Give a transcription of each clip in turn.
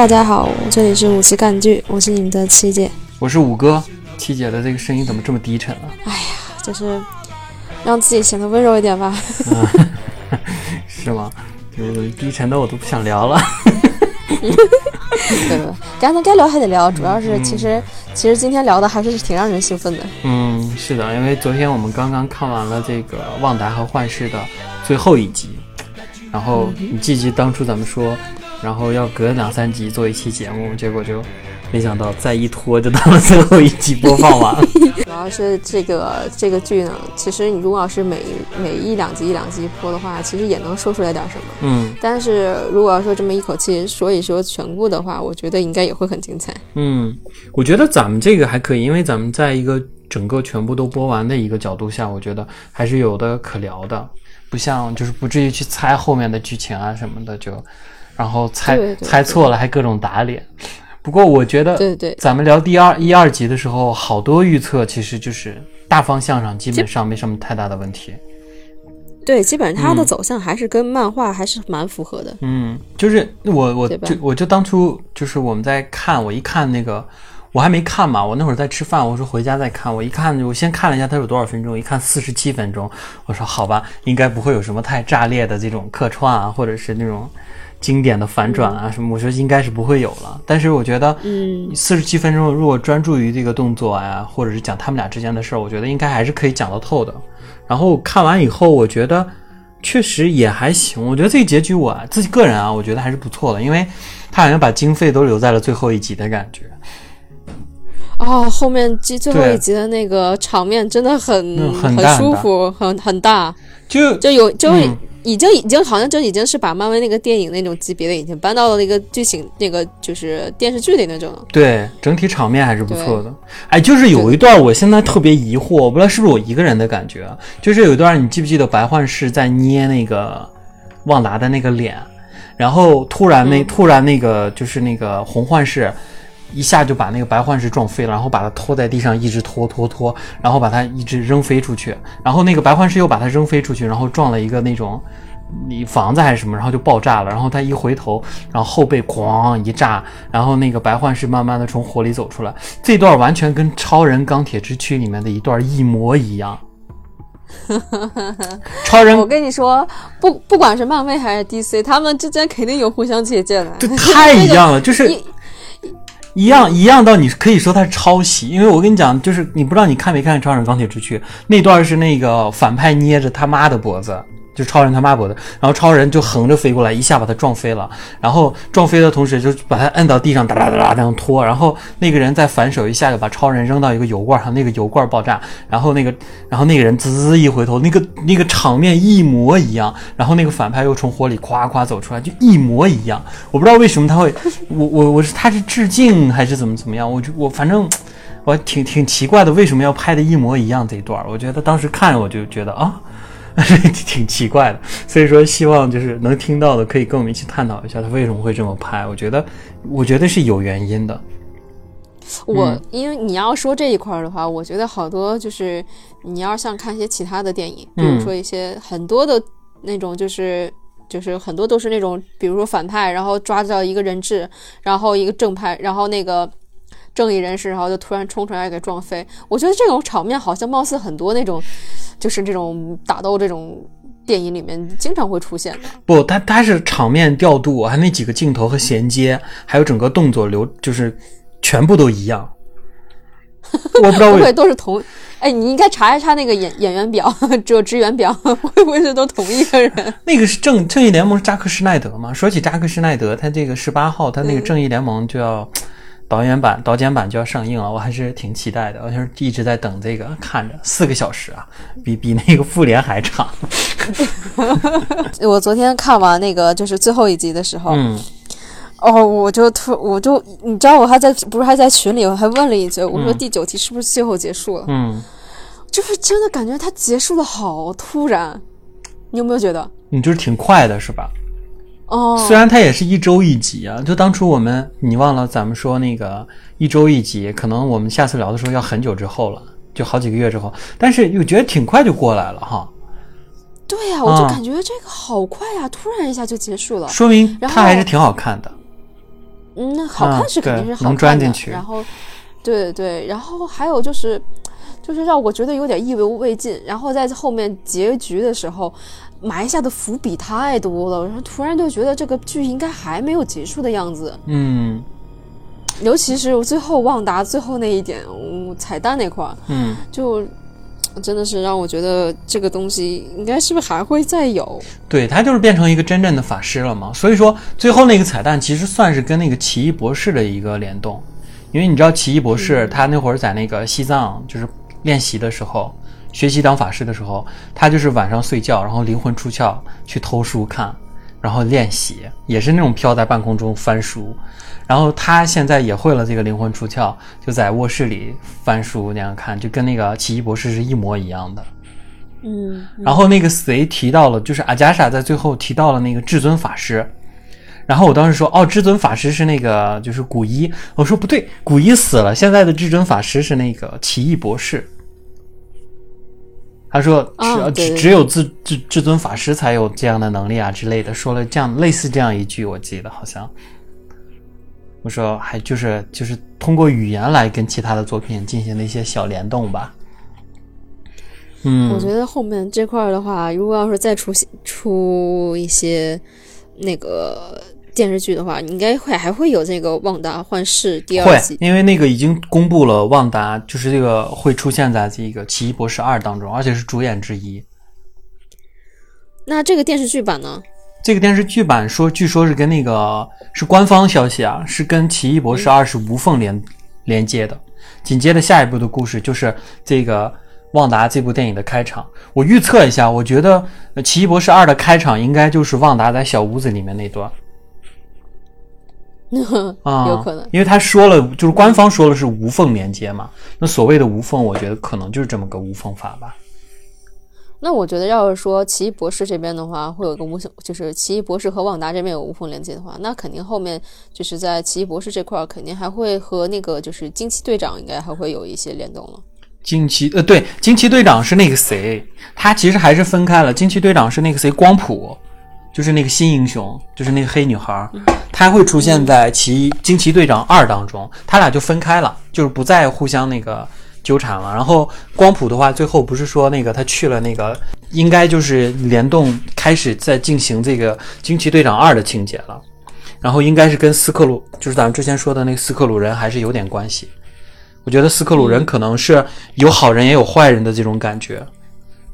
大家好，这里是五七干剧，我是你们的七姐。我是五哥，七姐的这个声音怎么这么低沉啊？哎呀，就是让自己显得温柔一点吧。是吗？就是低沉的我都不想聊了。对 对，该该聊还得聊，主要是其实其实今天聊的还是挺让人兴奋的。嗯，是的，因为昨天我们刚刚看完了这个《旺达和幻视》的最后一集，然后你记不记当初咱们说，然后要隔两三集做一期节目，结果就没想到再一拖就到了最后一集播放完了。主要是这个这个剧呢，其实你如果要是每每一两集一两集播的话，其实也能说出来点什么。嗯但是如果要说这么一口气说一说全部的话，我觉得应该也会很精彩。嗯，我觉得咱们这个还可以，因为咱们在一个整个全部都播完的一个角度下，我觉得还是有的可聊的，不像就是不至于去猜后面的剧情啊什么的，就然后猜猜错了还各种打脸。不过我觉得，对对咱们聊第二一二集的时候，好多预测其实就是大方向上基本上没什么太大的问题。对，基本上它的嗯走向还是跟漫画还是蛮符合的。嗯，就是我我就我就当初就是我们在看，我一看那个我还没看嘛，我那会儿在吃饭，我说回家再看，我一看我先看了一下它有多少分钟，一看四十七分钟，我说好吧，应该不会有什么太炸裂的这种客串啊，或者是那种经典的反转啊什么，我觉得应该是不会有了。但是我觉得，嗯，四十七分钟如果专注于这个动作啊，或者是讲他们俩之间的事儿，我觉得应该还是可以讲得透的。然后看完以后，我觉得确实也还行。我觉得这个结局我自己个人啊，我觉得还是不错的，因为他好像把经费都留在了最后一集的感觉。哦，后面这最后一集的那个场面真的很、嗯很大舒服，很很大，就就有就嗯已经已经好像就已经是把漫威那个电影那种级别的已经搬到了那个剧情那个就是电视剧里那种了。对整体场面还是不错的。哎，就是有一段我现在特别疑惑，我不知道是不是我一个人的感觉啊，就是有一段你记不记得白幻视在捏那个旺达的那个脸，然后突然那、嗯突然那个就是那个红幻视。一下就把那个白幻视撞飞了，然后把他拖在地上，一直拖拖拖，然后把他一直扔飞出去，然后那个白幻视又把他扔飞出去，然后撞了一个那种你房子还是什么，然后就爆炸了，然后他一回头，然后后背哐一炸，然后那个白幻视慢慢的从火里走出来，这段完全跟《超人钢铁之躯》里面的一段一模一样。超 人我跟你说，不不管是漫威还是 DC，他们之间肯定有互相借鉴的。这太一样了，就是 一样一样到你可以说他是抄袭，因为我跟你讲，就是你不知道你看没看《超人钢铁之躯》那段是那个反派捏着他妈的脖子。就超人他妈脖子，然后超人就横着飞过来，一下把他撞飞了，然后撞飞的同时就把他摁到地上，哒哒哒哒这样拖，然后那个人再反手一下就把超人扔到一个油罐上，那个油罐爆炸，然后那个然后那个人滋一回头，那个那个场面一模一样，然后那个反派又从火里夸夸走出来，就一模一样。我不知道为什么他会，我我我是他是致敬还是怎么怎么样？我就我反正我挺挺奇怪的，为什么要拍的一模一样这一段？我觉得当时看我就觉得啊。挺奇怪的，所以说希望就是能听到的可以跟我们一起探讨一下他为什么会这么拍。我觉得，我觉得是有原因的。我嗯因为你要说这一块儿的话，我觉得好多就是你要像看一些其他的电影，比如嗯说一些很多的那种就是。就是很多都是那种，比如说反派，然后抓到一个人质，然后一个正派，然后那个正义人士，然后就突然冲出来给撞飞。我觉得这种场面好像貌似很多那种，就是这种打斗这种电影里面经常会出现的。不，他他是场面调度，还有那几个镜头和衔接，还有整个动作流，就是全部都一样。我不知道不为会都是同？哎，你应该查一查那个演演员表，只有职员表，会不会是都同一个人？那个是正正义联盟是扎克施耐德嘛？说起扎克施耐德，他这个十八号他那个嗯正义联盟就要、导演版导剪版就要上映了，我还是挺期待的。我就是一直在等这个，看着四个小时啊，比比那个复联还长。我昨天看完那个就是最后一集的时候，嗯哦，我就突我就你知道我还在不是还在群里我还问了一句，我说嗯第九集是不是最后结束了？嗯，就是真的感觉它结束的好突然，你有没有觉得？你就是挺快的是吧？哦，虽然它也是一周一集啊，就当初我们你忘了咱们说那个一周一集，可能我们下次聊的时候要很久之后了，就好几个月之后，但是又觉得挺快就过来了哈，对呀、我就啊感觉这个好快呀、突然一下就结束了。说明它还是挺好看的。嗯，那好看是肯定是好看的，能钻进去然后，对对对，然后还有就是，就是让我觉得有点意犹未尽。然后在后面结局的时候，埋下的伏笔太多了，然后突然就觉得这个剧应该还没有结束的样子。嗯尤其是我最后旺达最后那一点，嗯彩蛋那块儿，嗯，就真的是让我觉得这个东西应该是不是还会再有？对他就是变成一个真正的法师了嘛。所以说最后那个彩蛋其实算是跟那个奇异博士的一个联动，因为你知道奇异博士他那会儿在那个西藏就是练习的时候。学习当法师的时候，他就是晚上睡觉，然后灵魂出窍去偷书看，然后练习，也是那种飘在半空中翻书。然后他现在也会了这个灵魂出窍，就在卧室里翻书那样看，就跟那个奇异博士是一模一样的。嗯，然后那个谁提到了，就是阿加莎在最后提到了那个至尊法师。然后我当时说，哦，至尊法师是那个就是古一。我说不对，古一死了，现在的至尊法师是那个奇异博士。他说只、只只有至至至尊法师才有这样的能力啊之类的，说了这样类似这样一句，我记得好像。我说还就是就是通过语言来跟其他的作品进行了一些小联动吧。嗯，我觉得后面这块的话，如果要是再出现出一些那个电视剧的话，应该会还会有这个《旺达幻视》第二季，。因为那个已经公布了，旺达就是这个会出现在这个《奇异博士二》当中，而且是主演之一。那这个电视剧版呢？这个电视剧版说，据说是跟那个是官方消息啊，是跟《奇异博士二》是无缝连连接的。紧接着下一步的故事就是这个旺达这部电影的开场。我预测一下，我觉得呃《奇异博士二》的开场应该就是旺达在小屋子里面那段。啊，有可能因为他说了，就是官方说了是无缝连接嘛。那所谓的无缝，我觉得可能就是这么个无缝法吧。那我觉得，要是说奇异博士这边的话，会有个无缝，就是奇异博士和旺达这边有无缝连接的话，那肯定后面就是在奇异博士这块儿，肯定还会和那个就是惊奇队长应该还会有一些联动了。惊奇呃，对，惊奇队长是那个谁，他其实还是分开了。惊奇队长是那个谁，光谱，就是那个新英雄，就是那个黑女孩，她会出现在奇惊奇队长二当中，他俩就分开了，就是不再互相那个纠缠了。然后光谱的话，最后不是说那个他去了那个，应该就是联动开始在进行这个惊奇队长二的情节了。然后应该是跟斯克鲁，就是咱们之前说的那个斯克鲁人还是有点关系。我觉得斯克鲁人可能是有好人也有坏人的这种感觉，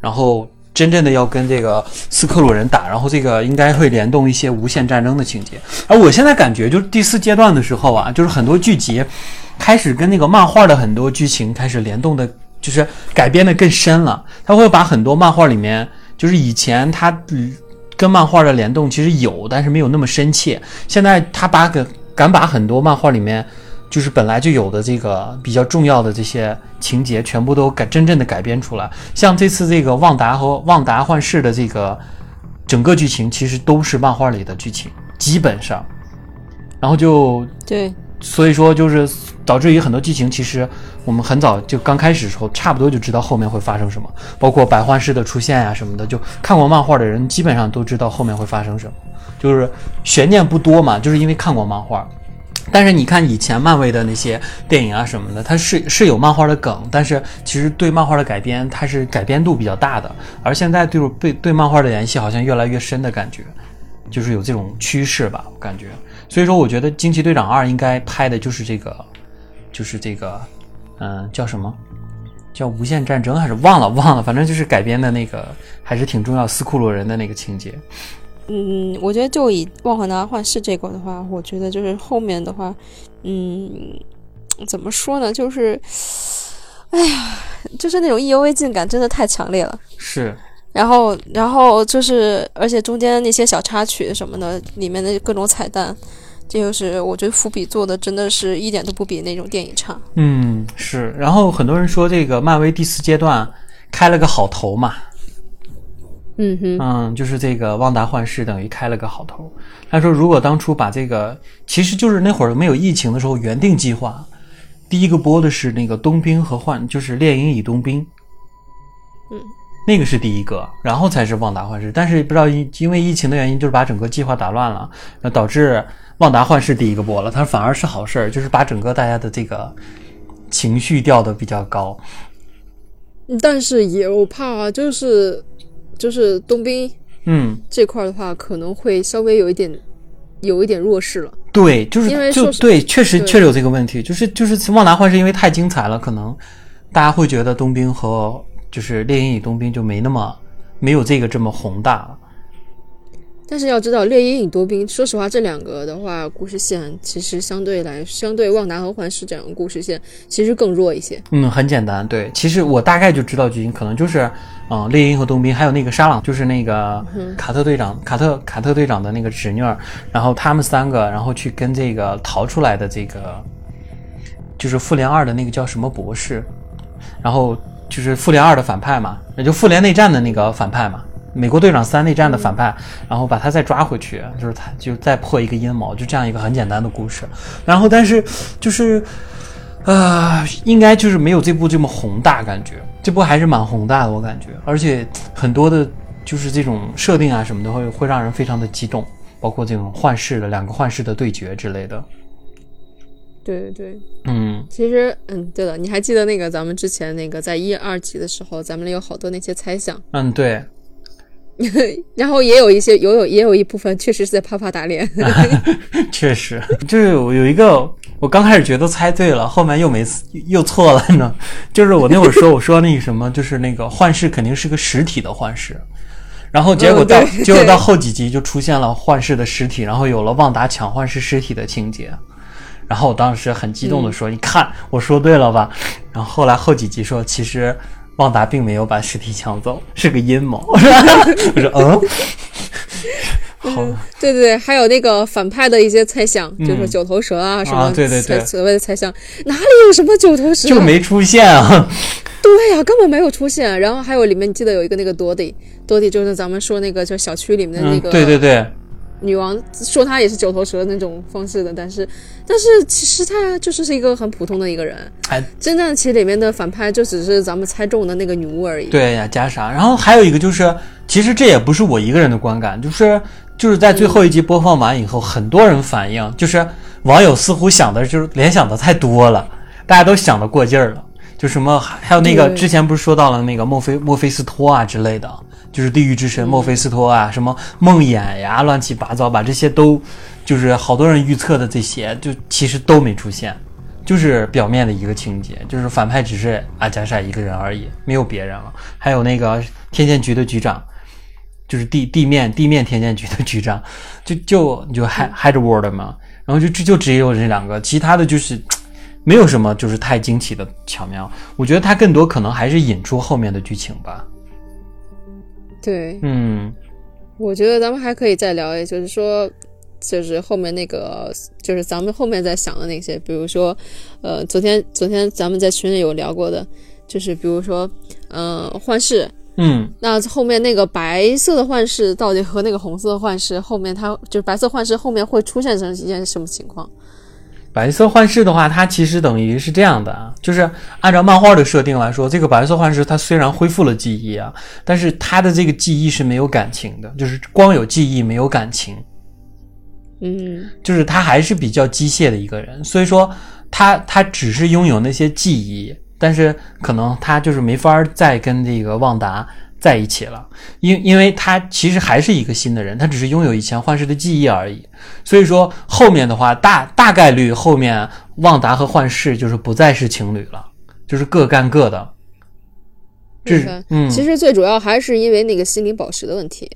然后真正的要跟这个斯克鲁人打，然后这个应该会联动一些无限战争的情节。而我现在感觉就是第四阶段的时候啊，就是很多剧集开始跟那个漫画的很多剧情开始联动的，就是改编的更深了。他会把很多漫画里面，就是以前他嗯跟漫画的联动其实有，但是没有那么深切。现在他把个敢把很多漫画里面。就是本来就有的这个比较重要的这些情节，全部都改真正的改编出来。像这次这个旺达和旺达幻视的这个整个剧情，其实都是漫画里的剧情，基本上。然后就对，所以说就是导致于很多剧情，其实我们很早就刚开始的时候，差不多就知道后面会发生什么，包括百幻视的出现呀、什么的，就看过漫画的人基本上都知道后面会发生什么，就是悬念不多嘛，就是因为看过漫画。但是你看以前漫威的那些电影啊什么的，它是是有漫画的梗，但是其实对漫画的改编，它是改编度比较大的。而现在对对对漫画的联系好像越来越深的感觉，就是有这种趋势吧，感觉。所以说，我觉得《惊奇队长二》应该拍的就是这个，就是这个，嗯、叫什么？叫无限战争还是忘了忘了，反正就是改编的那个还是挺重要，斯库鲁人的那个情节。嗯，我觉得就以《旺达幻视》这个的话，我觉得就是后面的话，嗯，怎么说呢？就是，哎呀，就是那种意犹未尽感真的太强烈了。是，然后，然后就是，而且中间那些小插曲什么的，里面的各种彩蛋，这就是我觉得伏笔做的真的是一点都不比那种电影差。嗯，是。然后很多人说这个漫威第四阶段开了个好头嘛，嗯哼，嗯，就是这个旺达幻视等于开了个好头。他说，如果当初把这个，其实就是那会儿没有疫情的时候，原定计划，第一个播的是那个冬兵和幻，就是猎鹰与冬兵。嗯，那个是第一个，然后才是旺达幻视。但是不知道因因为疫情的原因，就是把整个计划打乱了，那导致旺达幻视第一个播了。它反而是好事儿，就是把整个大家的这个情绪调的比较高。但是也我怕啊就是就是冬兵嗯，这块儿的话，可能会稍微有一点有一点弱势了。对，就是因为就对，确实确实有这个问题，就是就是旺达幻视因为太精彩了，可能大家会觉得冬兵和就是猎鹰与冬兵就没那么没有这个这么宏大了。但是要知道，猎鹰与多兵，说实话，这两个的话，故事线其实相对来，相对旺达和幻视这两个故事线，其实更弱一些。嗯，很简单，对，其实我大概就知道剧情，可能就是，嗯、猎鹰和冬兵，还有那个沙朗，就是那个卡特队长，卡特卡特队长的那个侄女儿，然后他们三个，然后去跟这个逃出来的这个，就是复联二的那个叫什么博士，然后就是复联二的反派嘛，也就复联内战的那个反派嘛。美国队长三内战的反派，然后把他再抓回去，就是他就再破一个阴谋，就这样一个很简单的故事。然后，但是就是呃，应该就是没有这部这么宏大，感觉这部还是蛮宏大的，我感觉，而且很多的，就是这种设定啊什么的，会会让人非常的激动，包括这种幻视的两个幻视的对决之类的。对对对，嗯，其实，嗯，对了，你还记得那个咱们之前那个在一二集的时候，咱们有好多那些猜想，嗯，对，然后也有一些有有也有一部分确实是在啪啪打脸。确实，就是有有一个，我刚开始觉得猜对了，后面又没又错了呢。就是我那会儿说，我说那个什么，就是那个幻视肯定是个实体的幻视，然后结果到、嗯结果到后几集就出现了幻视的实体，然后有了旺达抢幻视尸体的情节。然后我当时很激动的说：“你看，我说对了吧？”然后后来后几集说，其实旺达并没有把尸体抢走，是个阴谋。我说：“嗯。”好，对对对，还有那个反派的一些猜想，就是九头蛇啊什么，嗯对对对所谓的猜想，哪里有什么九头蛇？就没出现啊。对呀、根本没有出现。然后还有里面，你记得有一个那个多迪，多迪就是咱们说那个就小区里面的那嗯，个对对对，女王，说她也是九头蛇那种方式的，但是但是其实她就是是一个很普通的一个人。哎，真正其实里面的反派就只是咱们猜中的那个女巫而已。对呀，加啥？然后还有一个就是，其实这也不是我一个人的观感，就是就是在最后一集播放完以后，很多人反映，就是网友似乎想的就是联想的太多了，大家都想的过劲儿了。就什么还有那个之前不是说到了那个墨菲墨菲斯托啊之类的，就是地狱之神墨菲斯托啊，什么梦魇呀，乱七八糟，把这些都就是好多人预测的这些，就其实都没出现。就是表面的一个情节，就是反派只是阿加莎一个人而已，没有别人了。还有那个天剑局的局长，就是地地面地面天剑局的局长，就就你就 Head Headward 嘛，然后就就就只有这两个，其他的就是没有什么就是太惊奇的巧妙。我觉得它更多可能还是引出后面的剧情吧。对，嗯。我觉得咱们还可以再聊，也就是说，就是后面那个，就是咱们后面在想的那些，比如说，呃，昨天昨天咱们在群里有聊过的，就是比如说，呃，幻视，嗯，那后面那个白色的幻视到底和那个红色的幻视后面它就是白色幻视后面会出现成一件什么情况？白色幻视的话，它其实等于是这样的啊，就是按照漫画的设定来说，这个白色幻视它虽然恢复了记忆啊，但是它的这个记忆是没有感情的，就是光有记忆没有感情，嗯。就是他还是比较机械的一个人，所以说他他只是拥有那些记忆，但是可能他就是没法再跟这个旺达在一起了，因因为他其实还是一个新的人，他只是拥有以前幻视的记忆而已。所以说后面的话，大大概率后面旺达和幻视就是不再是情侣了，就是各干各的。这是嗯，其实最主要还是因为那个心灵宝石的问题。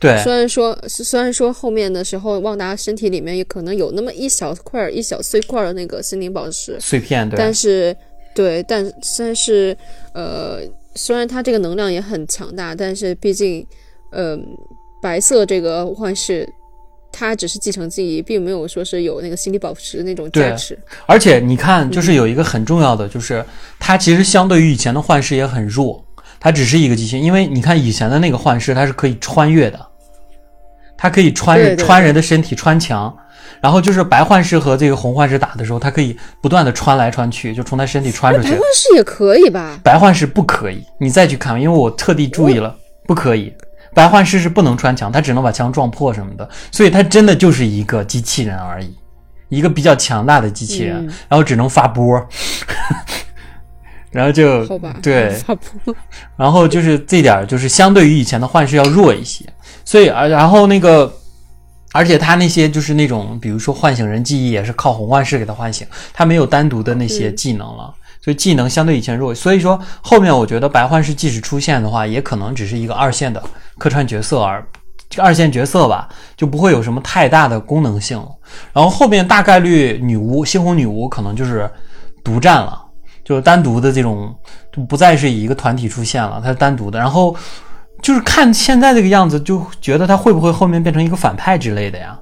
对虽然说虽然说后面的时候，旺达身体里面也可能有那么一小块儿、一小碎块儿的那个心灵宝石，碎片，对但是对，但但是呃，虽然它这个能量也很强大，但是毕竟，呃，白色这个幻视，它只是继承记忆，并没有说是有那个心理宝石那种价值。而且你看，就是有一个很重要的，就是它其实相对于以前的幻视也很弱，它只是一个机器。因为你看以前的那个幻视，它是可以穿越的，它可以穿穿人的身体穿墙。然后就是白幻视和这个红幻视打的时候，它可以不断的穿来穿去，就从他身体穿出去白幻。视也可以吧？白幻视不可以，你再去看，因为我特地注意了，不可以。白幻视是不能穿墙，他只能把墙撞破什么的，所以他真的就是一个机器人而已，一个比较强大的机器人，嗯然后只能发波，然后就，对，然后就是这点儿就是相对于以前的幻视要弱一些，所以而然后那个，而且他那些就是那种比如说唤醒人记忆也是靠红幻视给他唤醒，他没有单独的那些嗯技能了。所以技能相对以前弱，所以说后面我觉得白幻视即使出现的话，也可能只是一个二线的客串角色而这个二线角色吧，就不会有什么太大的功能性了。然后后面大概率女巫猩红女巫可能就是独占了，就是单独的这种，就不再是以一个团体出现了，它是单独的。然后就是看现在这个样子，就觉得他会不会后面变成一个反派之类的呀？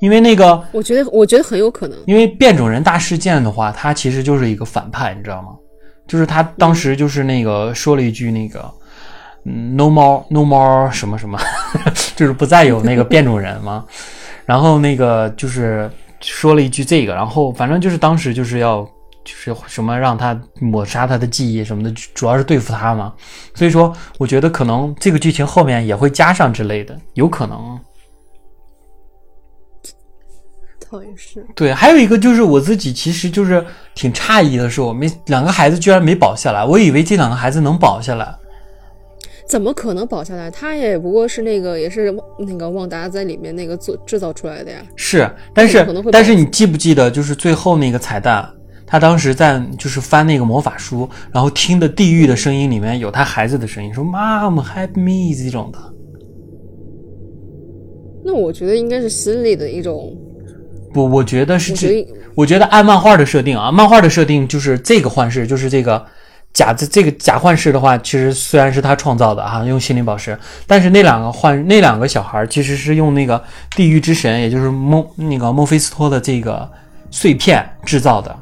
因为那个，我觉得我觉得很有可能。因为变种人大事件的话，他其实就是一个反派，你知道吗？就是他当时就是那个说了一句那个，嗯，no more no more 什么什么，就是不再有那个变种人嘛。然后那个就是说了一句这个，然后反正就是当时就是要就是什么让他抹杀他的记忆什么的，主要是对付他嘛。所以说，我觉得可能这个剧情后面也会加上之类的，有可能。倒也是，对，还有一个就是我自己其实就是挺诧异的是，我们两个孩子居然没保下来，我以为这两个孩子能保下来。怎么可能保下来？他也不过是那个，也是那个旺达在里面那个做制造出来的呀。是，但是但是你记不记得，就是最后那个彩蛋，他当时在就是翻那个魔法书，然后听的地狱的声音里面有他孩子的声音，说 “Mom help me” 这种的。那我觉得应该是心理的一种，不，我觉得是这，我觉得按漫画的设定啊，漫画的设定就是这个幻视，就是这个假这这个假幻视的话，其实虽然是他创造的哈、用心灵宝石，但是那两个幻那两个小孩其实是用那个地狱之神，也就是孟那个孟菲斯托的这个碎片制造的。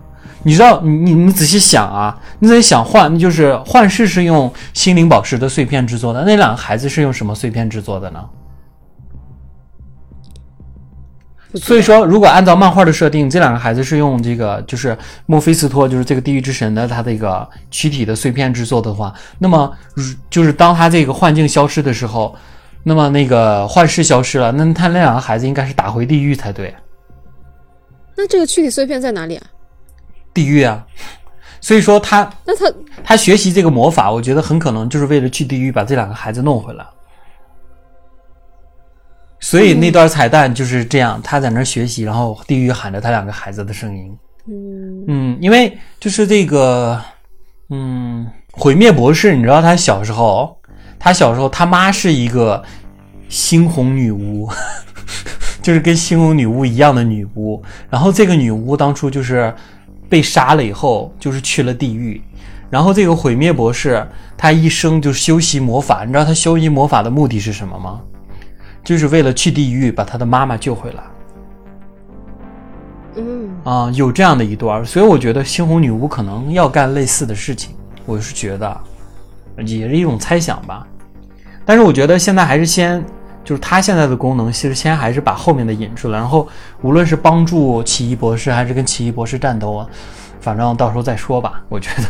你知道，你你你仔细想啊，你仔细想幻就是幻视是用心灵宝石的碎片制作的，那两个孩子是用什么碎片制作的呢？所以说，如果按照漫画的设定，这两个孩子是用这个就是墨菲斯托，就是这个地狱之神的他这个躯体的碎片制作的话，那么就是当他这个幻境消失的时候，那么那个幻视消失了，那他那两个孩子应该是打回地狱才对，那这个躯体碎片在哪里啊？地狱啊。所以说他那他他学习这个魔法，我觉得很可能就是为了去地狱把这两个孩子弄回来。所以那段彩蛋就是这样，他在那儿学习，然后地狱喊着他两个孩子的声音。嗯，嗯，因为就是这个，嗯，毁灭博士，你知道他小时候，他小时候他妈是一个猩红女巫，就是跟猩红女巫一样的女巫。然后这个女巫当初就是被杀了以后，就是去了地狱。然后这个毁灭博士他一生就修习魔法，你知道他修习魔法的目的是什么吗？就是为了去地狱把他的妈妈救回来。嗯，啊、有这样的一段，所以我觉得猩红女巫可能要干类似的事情，我是觉得，也是一种猜想吧。但是我觉得现在还是先，就是它现在的功能，其实先还是把后面的引出来，然后无论是帮助奇异博士，还是跟奇异博士战斗啊，反正到时候再说吧。我觉得，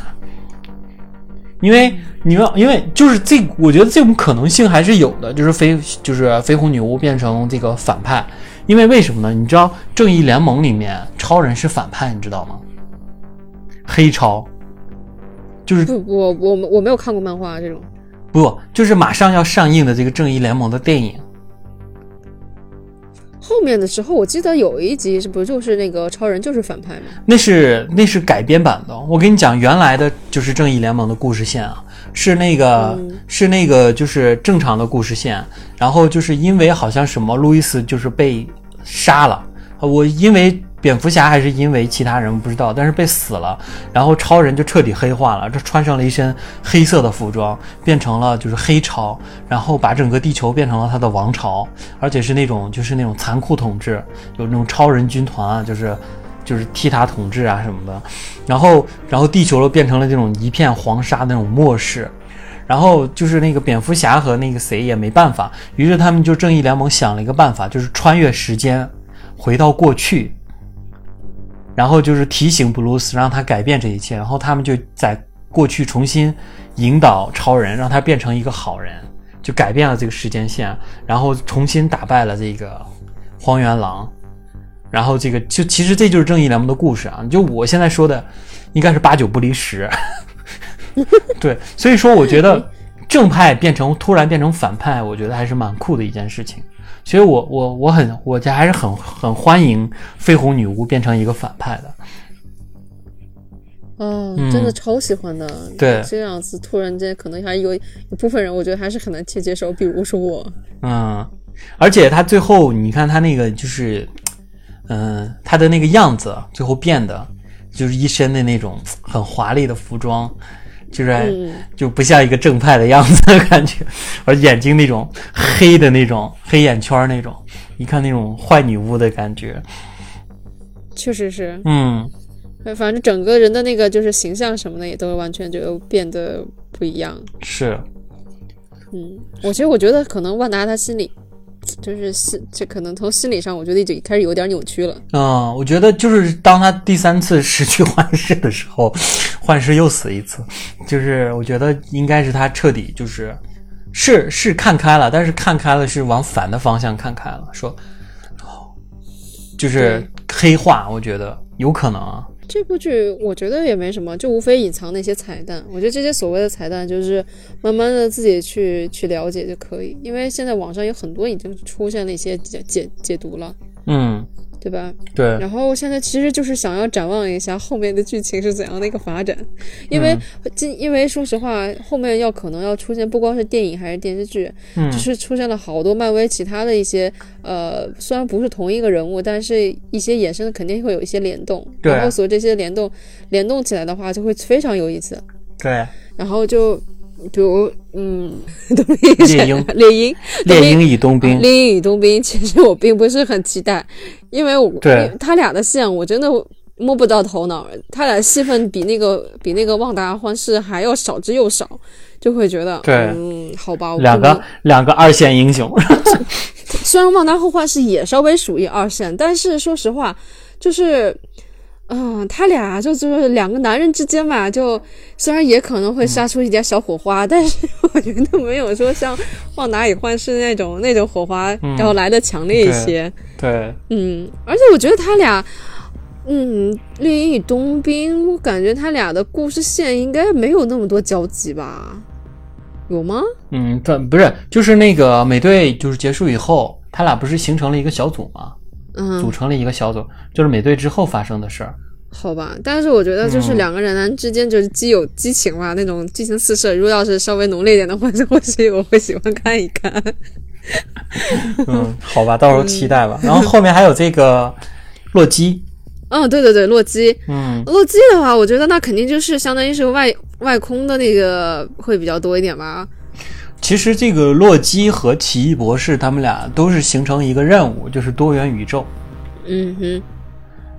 因为你们，因为就是这，我觉得这种可能性还是有的，就是绯，就是绯红女巫变成这个反派。因为为什么呢？你知道正义联盟里面超人是反派，你知道吗？黑超，就是不，我我我没有看过漫画这种。不就是马上要上映的这个正义联盟的电影？后面的时候，我记得有一集是不就是那个超人就是反派吗？那是那是改编版的。我跟你讲，原来的就是正义联盟的故事线啊，是那个、嗯是那个就是正常的故事线。然后就是因为好像什么路易斯就是被杀了，呃我因为蝙蝠侠还是因为其他人不知道，但是被死了。然后超人就彻底黑化了，这穿上了一身黑色的服装，变成了就是黑超，然后把整个地球变成了他的王朝，而且是那种就是那种残酷统治，有那种超人军团啊，就是就是替他统治啊什么的。然后然后地球都变成了这种一片黄沙那种末世。然后就是那个蝙蝠侠和那个谁也没办法，于是他们就正义联盟想了一个办法，就是穿越时间，回到过去，然后就是提醒布鲁斯，让他改变这一切，然后他们就在过去重新引导超人，让他变成一个好人，就改变了这个时间线，然后重新打败了这个荒原狼，然后这个就其实这就是正义联盟的故事啊，就我现在说的应该是八九不离十。对，所以说我觉得正派变成突然变成反派，我觉得还是蛮酷的一件事情。所以我我我很我家还是很很欢迎绯红女巫变成一个反派的。真的超喜欢的。对这样子突然间可能还有一部分人，我觉得还是很难去接受，比如说我。嗯，而且他最后你看他那个就是，嗯、他的那个样子最后变得就是一身的那种很华丽的服装，就是嗯就不像一个正派的样子的感觉，而眼睛那种黑的那种黑眼圈儿那种，一看那种坏女巫的感觉。确实是，嗯，反正整个人的那个就是形象什么的也都完全就变得不一样。是，嗯，我其实我觉得可能万达他心里就是心，这可能从心理上，我觉得已经开始有点扭曲了。嗯，我觉得就是当他第三次失去幻视的时候，幻视又死一次，就是我觉得应该是他彻底就是是是看开了，但是看开了是往反的方向看开了，说哦，就是黑化，我觉得有可能啊。这部剧我觉得也没什么，就无非隐藏那些彩蛋。我觉得这些所谓的彩蛋，就是慢慢的自己去去了解就可以。因为现在网上有很多已经出现了一些解解解读了，嗯，对吧？对，然后现在其实就是想要展望一下后面的剧情是怎样的一个发展，因为今、因为说实话，后面要可能要出现不光是电影还是电视剧，嗯。就是出现了好多漫威其他的一些呃，虽然不是同一个人物，但是一些衍生的肯定会有一些联动，对。然后所以这些联动联动起来的话，就会非常有意思。对，然后就比如嗯，冬兵猎鹰猎鹰猎鹰与冬兵，猎鹰与冬兵，其实我并不是很期待，因为我对他俩的线我真的摸不到头脑，他俩戏份比那个比那个旺达幻视还要少之又少，就会觉得对嗯，好吧，我两个两个二线英雄，虽然《旺达后幻视》也稍微属于二线，但是说实话，就是，嗯、他俩就就是两个男人之间嘛，就虽然也可能会杀出一点小火花，但是我觉得没有说像《旺达与幻视》那种那种火花嗯要来的强烈一些。对，嗯，而且我觉得他俩。嗯，猎鹰与冬兵，我感觉他俩的故事线应该没有那么多交集吧？有吗？嗯，他不是就是那个美队就是结束以后，他俩不是形成了一个小组吗？嗯，组成了一个小组，就是美队之后发生的事儿。好吧，但是我觉得就是嗯两个人之间就是既有激情嘛，那种激情四射。如果要是稍微浓烈一点的话，就或许我会喜欢看一看。嗯，好吧，到时候期待吧。然后后面还有这个洛基，嗯，对对对，洛基，嗯洛基的话，我觉得那肯定就是相当于是外外空的那个会比较多一点吧。其实这个洛基和奇异博士他们俩都是形成一个任务，就是多元宇宙。嗯哼，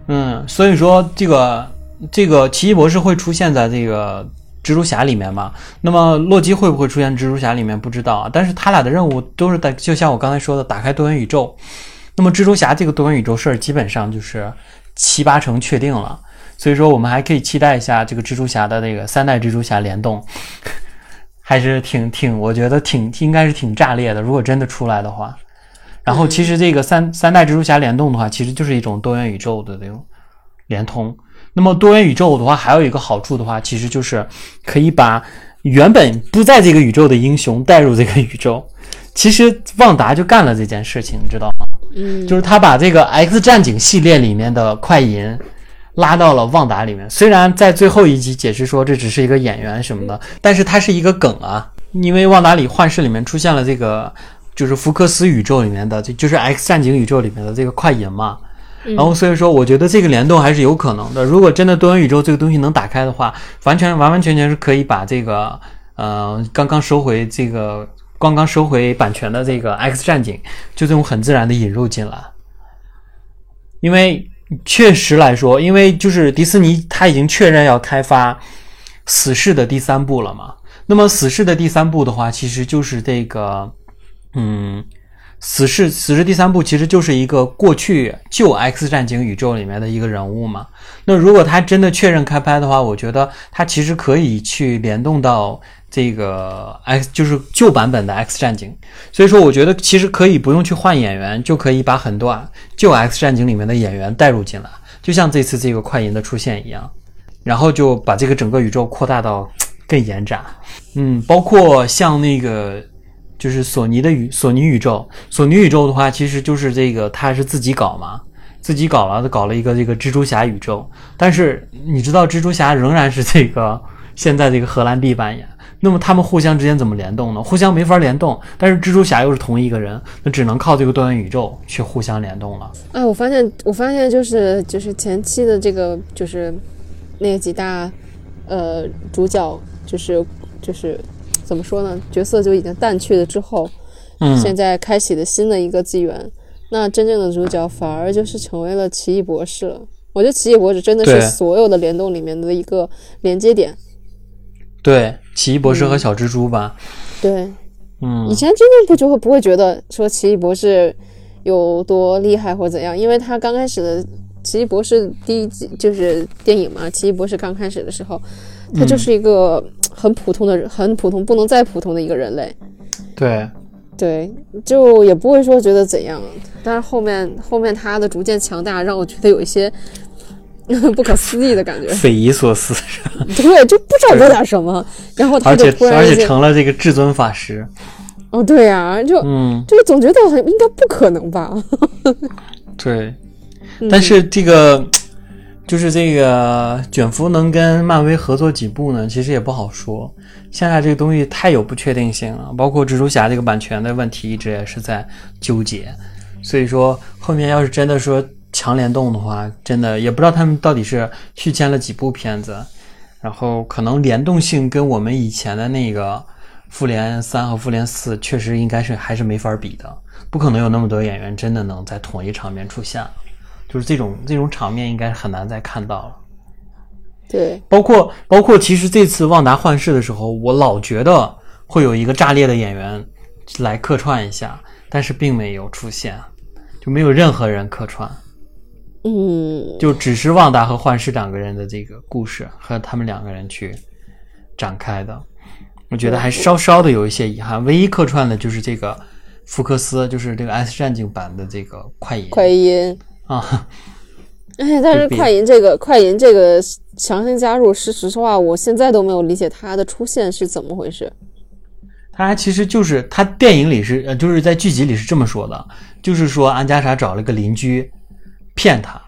嗯，所以说这个这个奇异博士会出现在这个蜘蛛侠里面嘛？那么洛基会不会出现蜘蛛侠里面不知道啊，但是他俩的任务都是在，就像我刚才说的，打开多元宇宙。那么蜘蛛侠这个多元宇宙事儿基本上就是七八成确定了，所以说我们还可以期待一下这个蜘蛛侠的那个三代蜘蛛侠联动，还是挺挺，我觉得挺应该是挺炸裂的。如果真的出来的话，然后其实这个三三代蜘蛛侠联动的话，其实就是一种多元宇宙的这种联通。那么多元宇宙的话，还有一个好处的话，其实就是可以把原本不在这个宇宙的英雄带入这个宇宙。其实旺达就干了这件事情，你知道吗？嗯，就是他把这个 X 战警系列里面的快银拉到了旺达里面。虽然在最后一集解释说这只是一个演员什么的，但是它是一个梗啊，因为旺达里幻视里面出现了这个，就是福克斯宇宙里面的，就就是 X 战警宇宙里面的这个快银嘛。然后所以说，我觉得这个联动还是有可能的。如果真的多元宇宙这个东西能打开的话，完全完完全全是可以把这个呃刚刚收回这个刚刚收回版权的这个 X 战警，就这种很自然的引入进来。因为确实来说，因为就是迪士尼他已经确认要开发死侍的第三部了嘛。那么死侍的第三部的话，其实就是这个，嗯，死侍死侍第三部其实就是一个过去旧 X 战警宇宙里面的一个人物嘛。那如果他真的确认开拍的话，我觉得他其实可以去联动到这个 X，就是旧版本的 X 战警。所以说，我觉得其实可以不用去换演员，就可以把很多旧 X 战警里面的演员带入进来，就像这次这个快银的出现一样，然后就把这个整个宇宙扩大到更延展。嗯，包括像那个就是索尼的宇索尼宇宙，索尼宇宙的话，其实就是这个它是自己搞嘛，自己搞了，搞了一个这个蜘蛛侠宇宙。但是你知道，蜘蛛侠仍然是这个现在这个荷兰弟扮演。那么他们互相之间怎么联动呢？互相没法联动，但是蜘蛛侠又是同一个人，那只能靠这个多元宇宙去互相联动了。哎，我发现，我发现就是就是前期的这个就是那几大呃主角，就是就是怎么说呢？角色就已经淡去了之后，嗯，现在开启了新的一个纪元。那真正的主角反而就是成为了奇异博士了。我觉得奇异博士真的是所有的联动里面的一个连接点。对，奇异博士和小蜘蛛吧，对，嗯。以前真的不就会不会觉得说奇异博士有多厉害或者怎样，因为他刚开始的奇异博士第一季就是电影嘛，奇异博士刚开始的时候，他就是一个很普通的人，很普通不能再普通的一个人类，对，对，就也不会说觉得怎样，但是后面后面他的逐渐强大，让我觉得有一些 不可思议的感觉，匪夷所思，对，就不知道做点什么，然后他就而且而且成了这个至尊法师，哦，对呀、就嗯，就总觉得很应该不可能吧。对。嗯但是这个就是这个卷福能跟漫威合作几部呢？其实也不好说。现在这个东西太有不确定性了，包括蜘蛛侠这个版权的问题一直也是在纠结。所以说后面要是真的说强联动的话，真的也不知道他们到底是续签了几部片子，然后可能联动性跟我们以前的那个复联三和复联四确实应该是还是没法比的，不可能有那么多演员真的能在同一场面出现。就是这种这种场面应该很难再看到了。对，包括包括，其实这次旺达幻视的时候，我老觉得会有一个炸裂的演员来客串一下，但是并没有出现，就没有任何人客串，嗯，就只是旺达和幻视两个人的这个故事和他们两个人去展开的。我觉得还稍稍的有一些遗憾，唯一客串的就是这个福克斯，就是这个 S 战警版的这个快银快银，啊。哎，但是快银这个快银这个强行加入，是实话，我现在都没有理解他的出现是怎么回事。他其实就是他电影里是呃，就是在剧集里是这么说的，就是说安加莎找了个邻居骗他，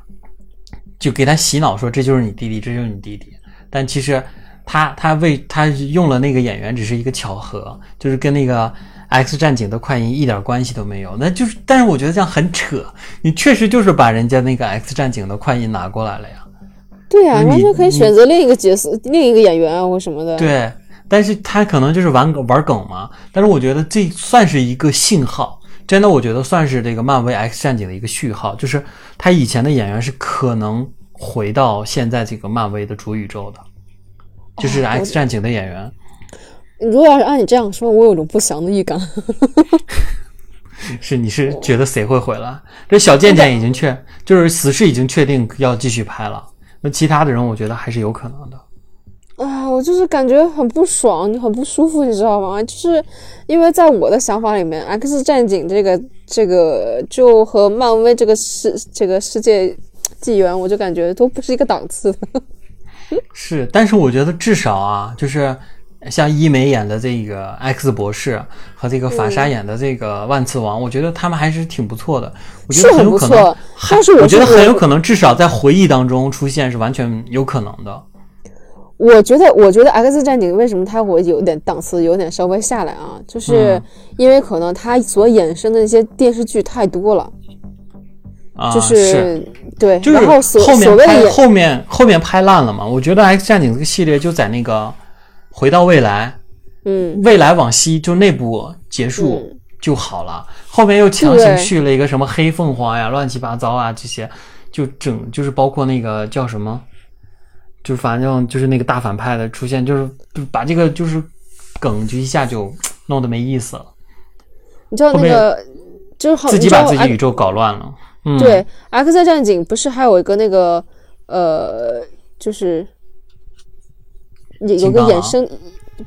就给他洗脑说这就是你弟弟，这就是你弟弟。但其实他他为他用了那个演员只是一个巧合，就是跟那个 X 战警的快银一点关系都没有。那就是，但是我觉得这样很扯，你确实就是把人家那个 X 战警的快银拿过来了呀。对啊，你完全可以选择另一个角色、另一个演员啊，或什么的。，对，但是他可能就是玩玩梗嘛。但是我觉得这算是一个信号，真的，我觉得算是这个漫威 X 战警的一个序号，就是他以前的演员是可能回到现在这个漫威的主宇宙的，就是 X 战警的演员。如果要是按你这样说，我有种不祥的预感。是你是觉得谁会回来？这小贱贱已经确，就是死侍已经确定要继续拍了。那其他的人，我觉得还是有可能的。啊，我就是感觉很不爽，很不舒服，你知道吗？就是因为在我的想法里面，《X 战警》这个这个就和漫威这个世这个世界纪元，我就感觉都不是一个档次的。是，但是我觉得至少啊，就是像伊美演的这个 X 博士和这个法嗯莎演的这个万磁王，我觉得他们还是挺不错的。我觉得很有可能，但是我我觉得很有可能，至少在回忆当中出现是完全有可能的。我觉得，我觉得《X 战警》为什么它会有点档次，有点稍微下来啊？就是嗯。因为可能它所衍生的那些电视剧太多了，啊，就是。对，就是然后所后面拍所谓的后面后面拍烂了嘛。我觉得 X 战警这个系列就在那个回到未来，嗯未来往西就那部结束嗯。就好了，后面又强行续了一个什么黑凤凰呀、乱七八糟啊这些，就整就是包括那个叫什么，就是反正就是那个大反派的出现，就是把这个就是梗就一下就弄得没意思了，你知道那个就是好，自己把自己宇宙搞乱了。嗯，对，《X 战警》不是还有一个那个呃，就是有个衍生，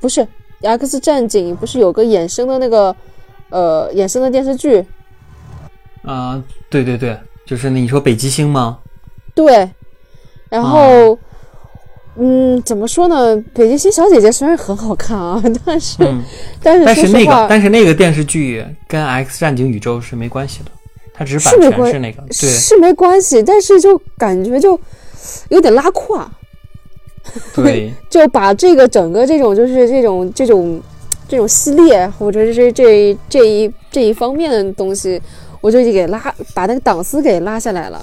不是《X 战警》不是有个衍生的那个呃衍生的电视剧？啊、对对对，就是你说北极星吗？对，然后。嗯，怎么说呢？北极星小姐姐虽然很好看啊，但是、嗯，但是但是那个但是那个电视剧跟 X 战警宇宙是没关系的，它只是版权是那个，对，是没关系，但是就感觉就有点拉胯，对，就把这个整个这种就是这种这种这种系列或者是这这一这一方面的东西，我就给拉把那个档次给拉下来了。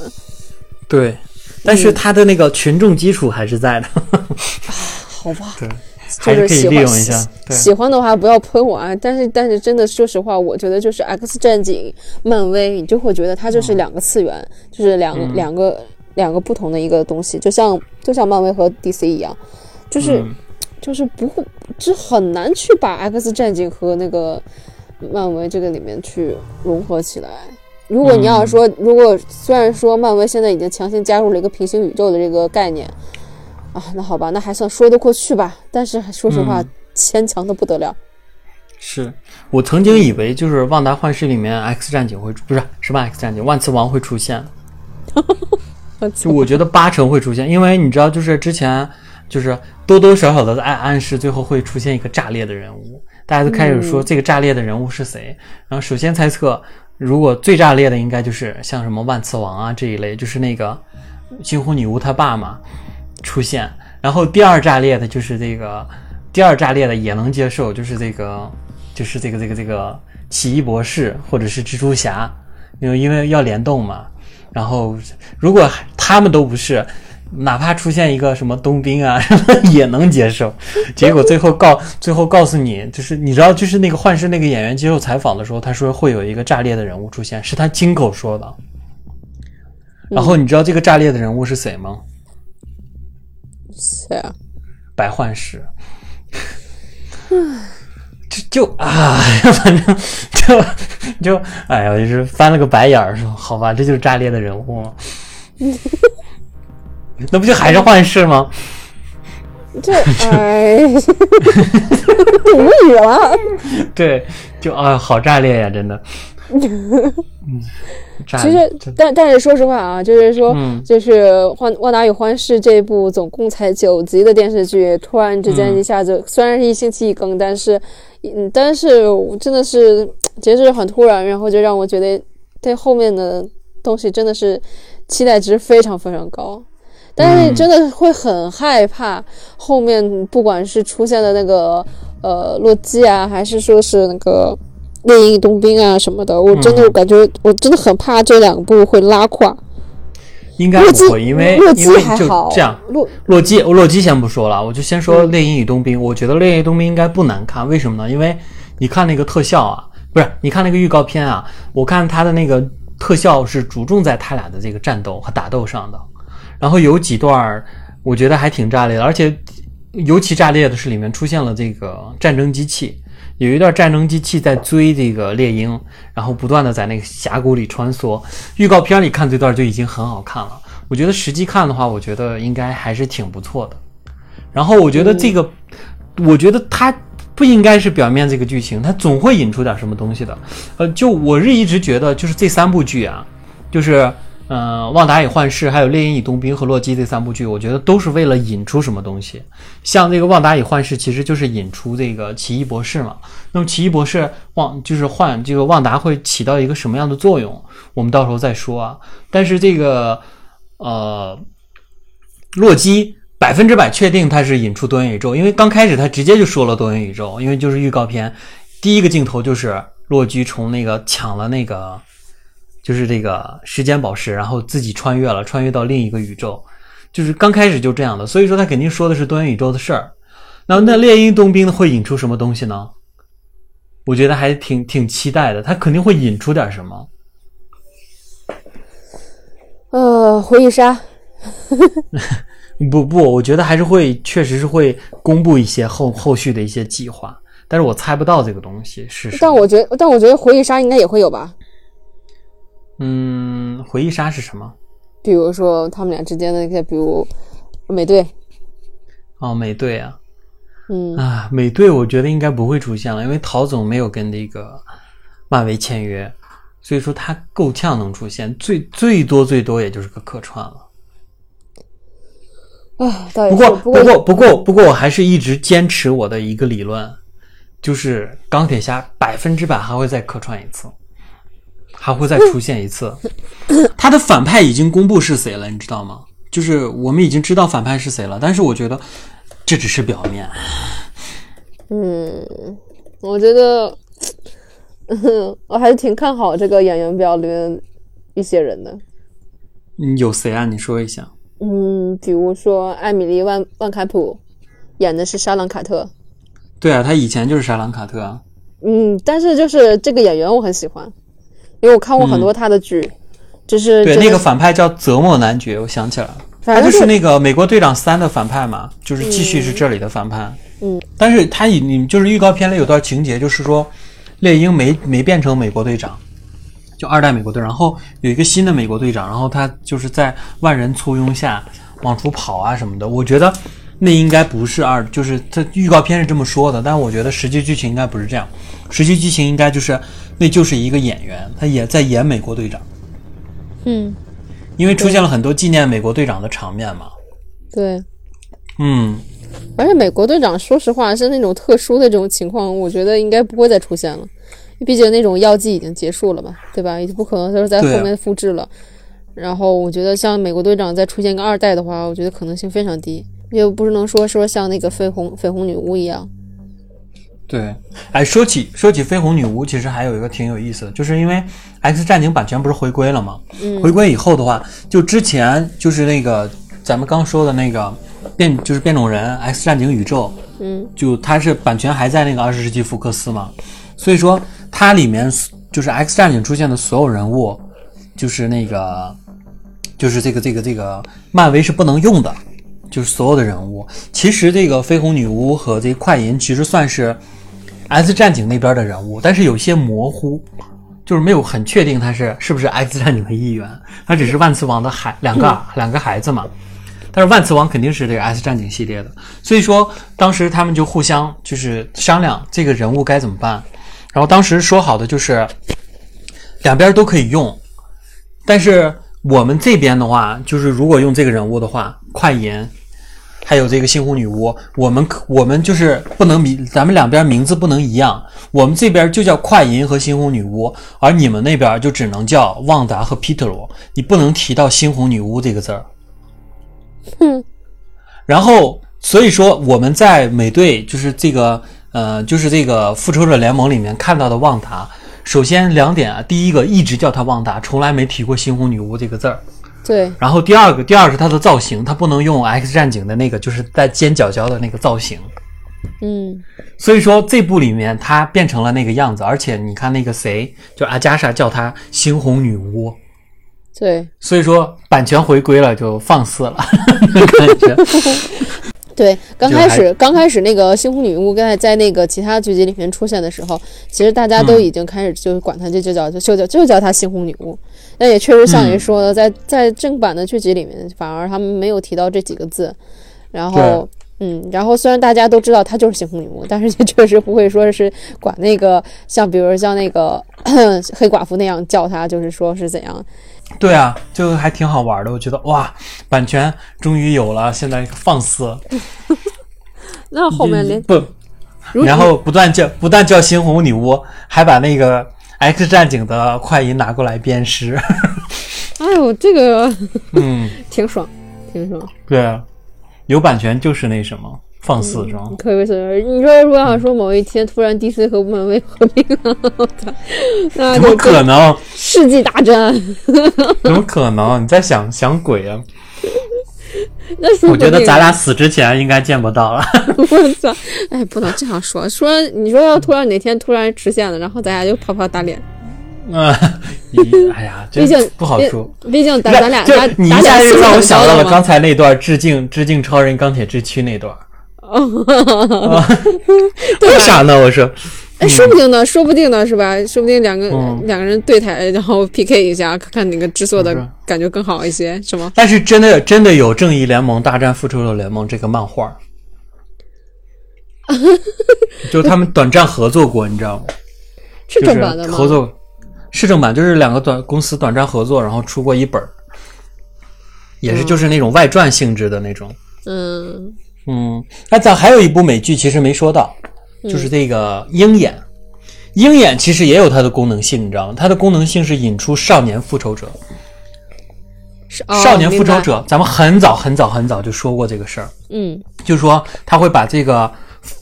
对，但是他的那个群众基础还是在的，好吧，对，就是还是可以喜欢利用一下，喜欢的话不要喷我啊！但是但是真的说实话，我觉得就是 X 战警、漫威，你就会觉得它就是两个次元，就是两、嗯两个两个不同的一个东西，就像就像漫威和 DC 一样，就是。嗯就是不会，就很难去把 X 战警和那个漫威这个里面去融合起来。如果你要说，如果虽然说漫威现在已经强行加入了一个平行宇宙的这个概念啊，那好吧，那还算说得过去吧。但是说实话，嗯牵强的不得了。是我曾经以为就是《旺达幻视》里面 X 战警会不是什么 X 战警，万磁王会出现，就我觉得八成会出现，因为你知道，就是之前就是多多少少的暗暗示，最后会出现一个炸裂的人物，大家都开始说这个炸裂的人物是谁。然后首先猜测，如果最炸裂的应该就是像什么万磁王啊这一类，就是那个猩红女巫她爸嘛出现。然后第二炸裂的就是这个，第二炸裂的也能接受，就是这个，就是这个这个这个奇异博士或者是蜘蛛侠，因为因为要联动嘛。然后如果他们都不是，哪怕出现一个什么冬兵啊，也能接受。结果最后告最后告诉你，就是你知道，就是那个幻视那个演员接受采访的时候，他说会有一个炸裂的人物出现，是他亲口说的。然后你知道这个炸裂的人物是谁吗？谁啊？白幻视。就就啊，反正就就哎呀，就是翻了个白眼儿，说好吧，这就是炸裂的人物吗？那不就还是幻视吗？这哎，无语了。对，就啊，好炸裂呀，真的。其实，但但是说实话啊，就是说，嗯就是《旺旺达与幻视》这部总共才九集的电视剧，突然之间嗯一下子，虽然是一星期一更，但是，嗯，但是我真的是节奏很突然，然后就让我觉得对后面的东西真的是期待值非常非常高。但是嗯真的会很害怕后面不管是出现的那个呃洛基啊，还是说是那个猎鹰与冬兵啊什么的，我真的我感觉、我真的很怕这两部会拉垮。应该洛基不会，因为洛基因为就还好，这样。洛洛基，洛基先不说了，我就先说《猎鹰与冬兵》。我觉得《猎鹰与冬兵》应该不难看，为什么呢？因为你看那个特效啊，不是你看那个预告片啊，我看他的那个特效是着重在他俩的这个战斗和打斗上的，然后有几段儿我觉得还挺炸裂的，而且尤其炸裂的是里面出现了这个战争机器。有一段战争机器在追这个猎鹰，然后不断的在那个峡谷里穿梭。预告片里看这段就已经很好看了，我觉得实际看的话，我觉得应该还是挺不错的。然后我觉得这个，我觉得它不应该是表面这个剧情，它总会引出点什么东西的。呃，就我是一直觉得，就是这三部剧啊，就是呃《旺达与幻视》还有《猎鹰与冬兵》和《洛基》这三部剧，我觉得都是为了引出什么东西。像这个《旺达与幻视》，其实就是引出这个奇异博士嘛。那么奇异博士旺就是换这个旺达会起到一个什么样的作用，我们到时候再说啊。但是这个呃，洛基百分之百确定他是引出多元宇宙，因为刚开始他直接就说了多元宇宙，因为就是预告片第一个镜头就是洛基从那个抢了那个就是这个时间宝石，然后自己穿越了，穿越到另一个宇宙，就是刚开始就这样的，所以说他肯定说的是多元宇宙的事儿。那那猎鹰冬兵会引出什么东西呢？我觉得还挺挺期待的，他肯定会引出点什么。呃回忆杀，不不，我觉得还是会，确实是会公布一些后后续的一些计划。但是我猜不到这个东西是。但我觉得，但我觉得回忆杀应该也会有吧。嗯，回忆杀是什么？比如说他们俩之间的一些，比如美队，哦，美队啊，嗯啊，美队我觉得应该不会出现了，因为陶总没有跟那个漫威签约，所以说他够呛能出现，最最多最多也就是个客串了。啊，倒也不过，不不过，不过，不过，我还是一直坚持我的一个理论，就是钢铁侠百分之百还会再客串一次，还会再出现一次。他的反派已经公布是谁了，你知道吗？就是我们已经知道反派是谁了，但是我觉得这只是表面。嗯，我觉得，嗯，我还是挺看好这个演员表里面一些人的。嗯，有谁啊？你说一下。嗯，比如说艾米丽万万凯普演的是莎朗卡特。对啊，他以前就是莎朗卡特啊。嗯，但是就是这个演员我很喜欢，因为我看过很多他的剧，就是对，那个反派叫泽莫男爵，我想起来了，他就是那个美国队长三的反派嘛，就是继续是这里的反派。嗯，但是他已你就是预告片里有段情节，就是说猎鹰没没变成美国队长，就二代美国队长，然后有一个新的美国队长，然后他就是在万人簇拥下往出跑啊什么的。我觉得那应该不是二，就是他预告片是这么说的，但我觉得实际剧情应该不是这样，实际剧情应该就是那就是一个演员，他也在演美国队长。嗯，因为出现了很多纪念美国队长的场面嘛。对。嗯，而且美国队长，说实话是那种特殊的这种情况，我觉得应该不会再出现了，毕竟那种药剂已经结束了嘛，对吧？也不可能说在对啊后面复制了。然后我觉得像美国队长再出现个二代的话，我觉得可能性非常低，又不是能说说像那个绯红绯红女巫一样。对。哎，说起说起绯红女巫，其实还有一个挺有意思的，就是因为 X 战警版权不是回归了吗？嗯回归以后的话，就之前就是那个咱们刚说的那个变就是变种人 X 战警宇宙，嗯就它是版权还在那个二十世纪福克斯嘛，所以说它里面就是 X 战警出现的所有人物，就是那个就是这个这个这个漫威是不能用的，就是所有的人物。其实这个绯红女巫和这个快银其实算是 X 战警那边的人物，但是有些模糊。就是没有很确定他是是不是 X 战警的一员，他只是万磁王的孩两个、两个孩子嘛。但是万磁王肯定是这个 X 战警系列的，所以说当时他们就互相就是商量这个人物该怎么办。然后当时说好的就是两边都可以用，但是我们这边的话，就是如果用这个人物的话，快银还有这个猩红女巫，我们可我们就是不能名，咱们两边名字不能一样。我们这边就叫快银和猩红女巫，而你们那边就只能叫旺达和皮特罗，你不能提到猩红女巫这个字儿。哼，然后所以说我们在美队就是这个呃就是这个复仇者联盟里面看到的旺达，首先两点啊，第一个一直叫她旺达，从来没提过猩红女巫这个字儿。对，然后第二个，第二是它的造型，它不能用 X 战警的那个，就是在尖角角的那个造型。嗯所以说这部里面它变成了那个样子，而且你看那个谁，就阿加莎叫她猩红女巫，对所以说版权回归了就放肆了，感觉。对，刚开始刚开始那个猩红女巫在在那个其他剧集里面出现的时候，其实大家都嗯已经开始就管她就就叫就就叫就叫她猩红女巫。但也确实像嗯你说的，在在正版的剧集里面，反而他们没有提到这几个字。然后嗯，然后虽然大家都知道她就是猩红女巫，但是也确实不会说是管那个像比如像那个 黑寡妇那样叫她，就是说是怎样。对啊，就还挺好玩的，我觉得哇，版权终于有了，现在放肆。那后面连不，然后不断叫不但叫猩红女巫，还把那个 X 战警的快银拿过来鞭尸。哎呦，这个嗯，挺爽，挺爽。对啊，有版权就是那什么放肆是吧？可以为所你说如果要说某一天突然 DC 和漫威合并了，我操，那怎么可能？世纪大战。怎么可能？你在想想鬼啊？那我觉得咱俩死之前应该见不到了。我操！哎，不能这样说。说你说要突然哪天突然实现了，然后咱俩就啪啪打脸。嗯，咦哎呀，这毕竟不好说。毕竟咱咱俩就打你一下就让我想到了刚才那段致敬致敬超人钢铁之躯那段。为啥呢？我说，哎，说不定呢，说不定呢，是吧？说不定两个、嗯两个人对台，然后 PK 一下，看看哪个制作的感觉更好一些，是吗？但是真的真的有《正义联盟大战复仇者联盟》这个漫画，就他们短暂合作过，你知道吗？是正版的吗？合作是正版，就是两个短公司短暂合作，然后出过一本，也是就是那种外传性质的那种。嗯嗯，那咱还有一部美剧，其实没说到，就是这个《鹰眼》。鹰眼其实也有它的功能性，你知道吗？它的功能性是引出少年复仇者。哦、少年复仇，者，咱们很早很早很早就说过这个事儿，嗯就是说他会把这个